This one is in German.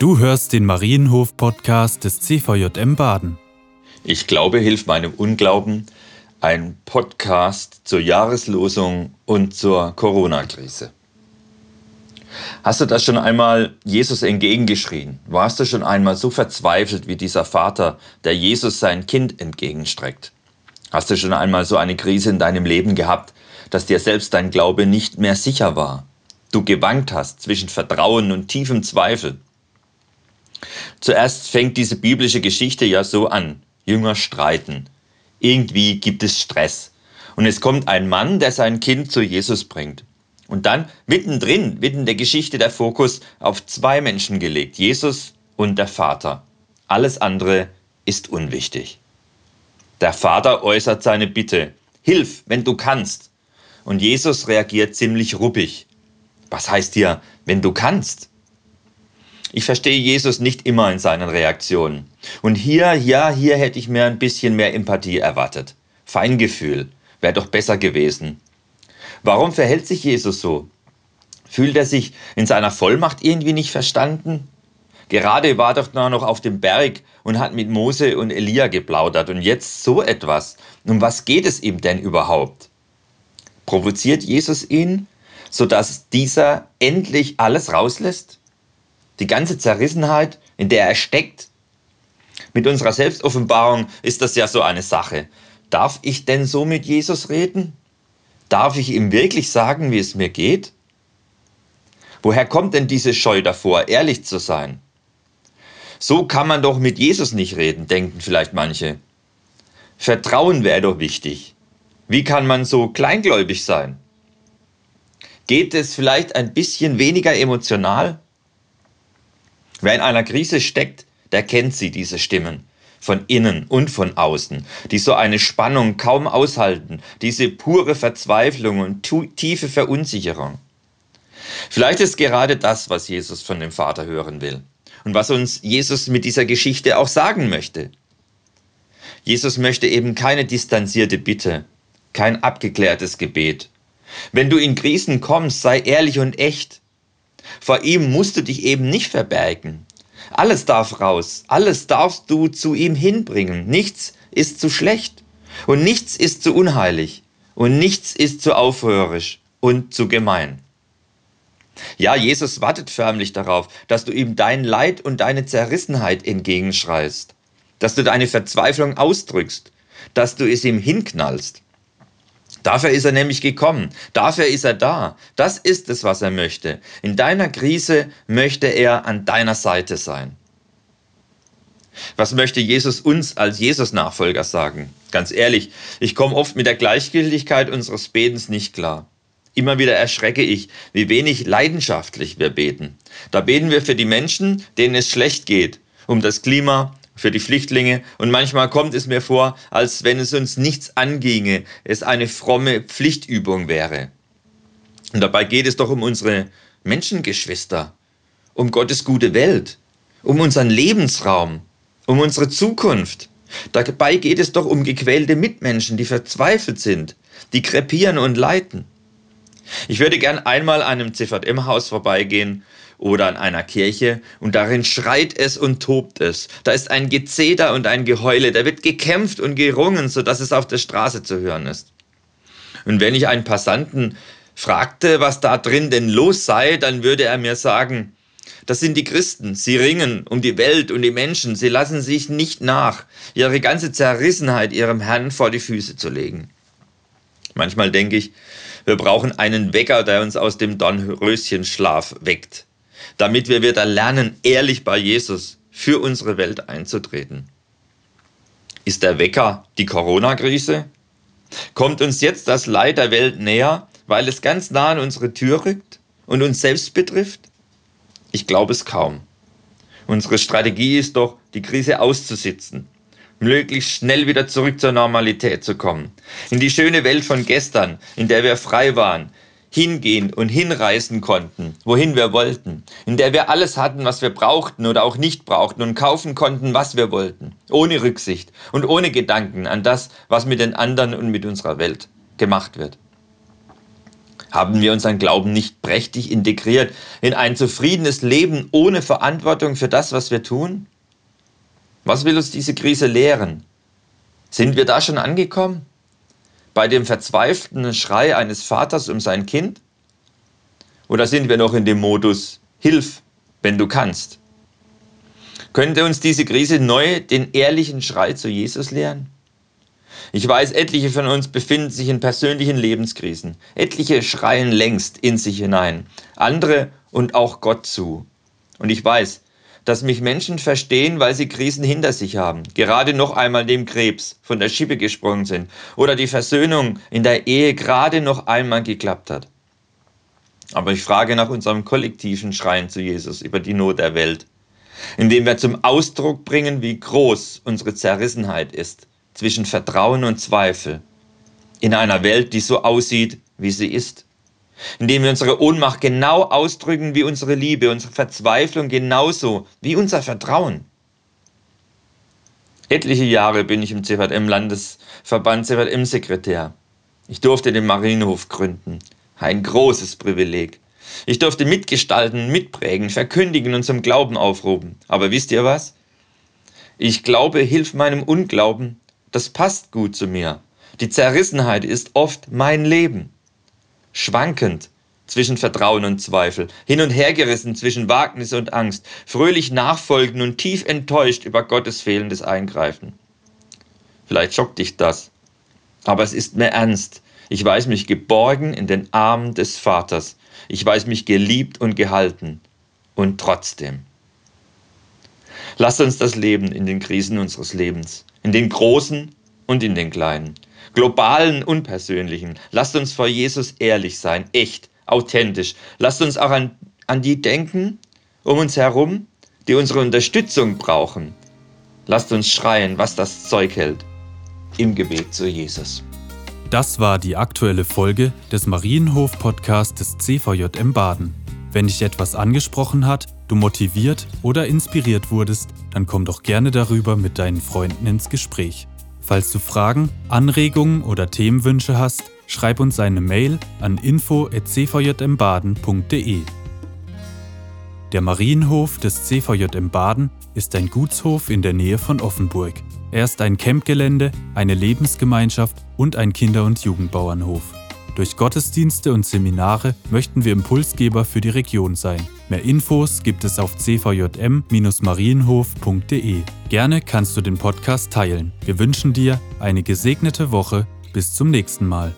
Du hörst den Marienhof-Podcast des CVJM Baden. Ich glaube, hilft meinem Unglauben, ein Podcast zur Jahreslosung und zur Corona-Krise. Hast du das schon einmal Jesus entgegengeschrien? Warst du schon einmal so verzweifelt wie dieser Vater, der Jesus sein Kind entgegenstreckt? Hast du schon einmal so eine Krise in deinem Leben gehabt, dass dir selbst dein Glaube nicht mehr sicher war? Du gewankt hast zwischen Vertrauen und tiefem Zweifel? Zuerst fängt diese biblische Geschichte ja so an. Jünger streiten. Irgendwie gibt es Stress. Und es kommt ein Mann, der sein Kind zu Jesus bringt. Und dann mittendrin wird in der Geschichte der Fokus auf zwei Menschen gelegt, Jesus und der Vater. Alles andere ist unwichtig. Der Vater äußert seine Bitte, Hilf, wenn du kannst. Und Jesus reagiert ziemlich ruppig. Was heißt hier, wenn du kannst? Ich verstehe Jesus nicht immer in seinen Reaktionen. Und hier, ja, hier hätte ich mir ein bisschen mehr Empathie erwartet. Feingefühl wäre doch besser gewesen. Warum verhält sich Jesus so? Fühlt er sich in seiner Vollmacht irgendwie nicht verstanden? Gerade war doch noch auf dem Berg und hat mit Mose und Elia geplaudert und jetzt so etwas. Um was geht es ihm denn überhaupt? Provoziert Jesus ihn, sodass dieser endlich alles rauslässt? Die ganze Zerrissenheit, in der er steckt. Mit unserer Selbstoffenbarung ist das ja so eine Sache. Darf ich denn so mit Jesus reden? Darf ich ihm wirklich sagen, wie es mir geht? Woher kommt denn diese Scheu davor, ehrlich zu sein? So kann man doch mit Jesus nicht reden, denken vielleicht manche. Vertrauen wäre doch wichtig. Wie kann man so kleingläubig sein? Geht es vielleicht ein bisschen weniger emotional? Wer in einer Krise steckt, der kennt sie, diese Stimmen, von innen und von außen, die so eine Spannung kaum aushalten, diese pure Verzweiflung und tiefe Verunsicherung. Vielleicht ist gerade das, was Jesus von dem Vater hören will und was uns Jesus mit dieser Geschichte auch sagen möchte. Jesus möchte eben keine distanzierte Bitte, kein abgeklärtes Gebet. Wenn du in Krisen kommst, sei ehrlich und echt. Vor ihm musst du dich eben nicht verbergen. Alles darf raus, alles darfst du zu ihm hinbringen. Nichts ist zu schlecht und nichts ist zu unheilig und nichts ist zu aufhörisch und zu gemein. Ja, Jesus wartet förmlich darauf, dass du ihm dein Leid und deine Zerrissenheit entgegenschreist, dass du deine Verzweiflung ausdrückst, dass du es ihm hinknallst. Dafür ist er nämlich gekommen. Dafür ist er da. Das ist es, was er möchte. In deiner Krise möchte er an deiner Seite sein. Was möchte Jesus uns als Jesus-Nachfolger sagen? Ganz ehrlich, ich komme oft mit der Gleichgültigkeit unseres Betens nicht klar. Immer wieder erschrecke ich, wie wenig leidenschaftlich wir beten. Da beten wir für die Menschen, denen es schlecht geht, um das Klima, für die Flüchtlinge und manchmal kommt es mir vor, als wenn es uns nichts anginge, es eine fromme Pflichtübung wäre. Und dabei geht es doch um unsere Menschengeschwister, um Gottes gute Welt, um unseren Lebensraum, um unsere Zukunft. Dabei geht es doch um gequälte Mitmenschen, die verzweifelt sind, die krepieren und leiden. Ich würde gern einmal an einem CVM-Haus vorbeigehen oder an einer Kirche und darin schreit es und tobt es. Da ist ein Gezeder und ein Geheule, da wird gekämpft und gerungen, sodass es auf der Straße zu hören ist. Und wenn ich einen Passanten fragte, was da drin denn los sei, dann würde er mir sagen, das sind die Christen, sie ringen um die Welt und die Menschen, sie lassen sich nicht nach, ihre ganze Zerrissenheit ihrem Herrn vor die Füße zu legen. Manchmal denke ich, wir brauchen einen Wecker, der uns aus dem Dornröschenschlaf weckt damit wir wieder lernen, ehrlich bei Jesus für unsere Welt einzutreten. Ist der Wecker die Corona-Krise? Kommt uns jetzt das Leid der Welt näher, weil es ganz nah an unsere Tür rückt und uns selbst betrifft? Ich glaube es kaum. Unsere Strategie ist doch, die Krise auszusitzen, möglichst schnell wieder zurück zur Normalität zu kommen, in die schöne Welt von gestern, in der wir frei waren, hingehen und hinreisen konnten, wohin wir wollten, in der wir alles hatten, was wir brauchten oder auch nicht brauchten und kaufen konnten, was wir wollten, ohne Rücksicht und ohne Gedanken an das, was mit den anderen und mit unserer Welt gemacht wird. Haben wir unseren Glauben nicht prächtig integriert in ein zufriedenes Leben ohne Verantwortung für das, was wir tun? Was will uns diese Krise lehren? Sind wir da schon angekommen? Bei dem verzweifelten Schrei eines Vaters um sein Kind? Oder sind wir noch in dem Modus, Hilf, wenn du kannst? Könnte uns diese Krise neu den ehrlichen Schrei zu Jesus lehren? Ich weiß, etliche von uns befinden sich in persönlichen Lebenskrisen. Etliche schreien längst in sich hinein, andere und auch Gott zu. Und ich weiß, dass mich Menschen verstehen, weil sie Krisen hinter sich haben, gerade noch einmal dem Krebs von der Schippe gesprungen sind oder die Versöhnung in der Ehe gerade noch einmal geklappt hat. Aber ich frage nach unserem kollektiven Schreien zu Jesus über die Not der Welt, indem wir zum Ausdruck bringen, wie groß unsere Zerrissenheit ist zwischen Vertrauen und Zweifel in einer Welt, die so aussieht, wie sie ist. Indem wir unsere Ohnmacht genau ausdrücken wie unsere Liebe, unsere Verzweiflung genauso wie unser Vertrauen. Etliche Jahre bin ich im CVM-Landesverband CVM-Sekretär. Ich durfte den Marienhof gründen. Ein großes Privileg. Ich durfte mitgestalten, mitprägen, verkündigen und zum Glauben aufrufen. Aber wisst ihr was? Ich glaube, hilf meinem Unglauben, das passt gut zu mir. Die Zerrissenheit ist oft mein Leben. Schwankend zwischen Vertrauen und Zweifel, hin und her gerissen zwischen Wagnis und Angst, fröhlich nachfolgen und tief enttäuscht über Gottes fehlendes Eingreifen. Vielleicht schockt dich das, aber es ist mir ernst. Ich weiß mich geborgen in den Armen des Vaters. Ich weiß mich geliebt und gehalten. Und trotzdem. Lasst uns das Leben in den Krisen unseres Lebens, in den großen und in den kleinen, globalen und persönlichen. Lasst uns vor Jesus ehrlich sein, echt, authentisch. Lasst uns auch an, an die denken um uns herum, die unsere Unterstützung brauchen. Lasst uns schreien, was das Zeug hält, im Gebet zu Jesus. Das war die aktuelle Folge des Marienhof-Podcasts des CVJM Baden. Wenn dich etwas angesprochen hat, du motiviert oder inspiriert wurdest, dann komm doch gerne darüber mit deinen Freunden ins Gespräch. Falls du Fragen, Anregungen oder Themenwünsche hast, schreib uns eine Mail an info@cvjmbaden.de. Der Marienhof des CVJM Baden ist ein Gutshof in der Nähe von Offenburg. Er ist ein Campgelände, eine Lebensgemeinschaft und ein Kinder- und Jugendbauernhof. Durch Gottesdienste und Seminare möchten wir Impulsgeber für die Region sein. Mehr Infos gibt es auf cvjm-marienhof.de. Gerne kannst du den Podcast teilen. Wir wünschen dir eine gesegnete Woche. Bis zum nächsten Mal.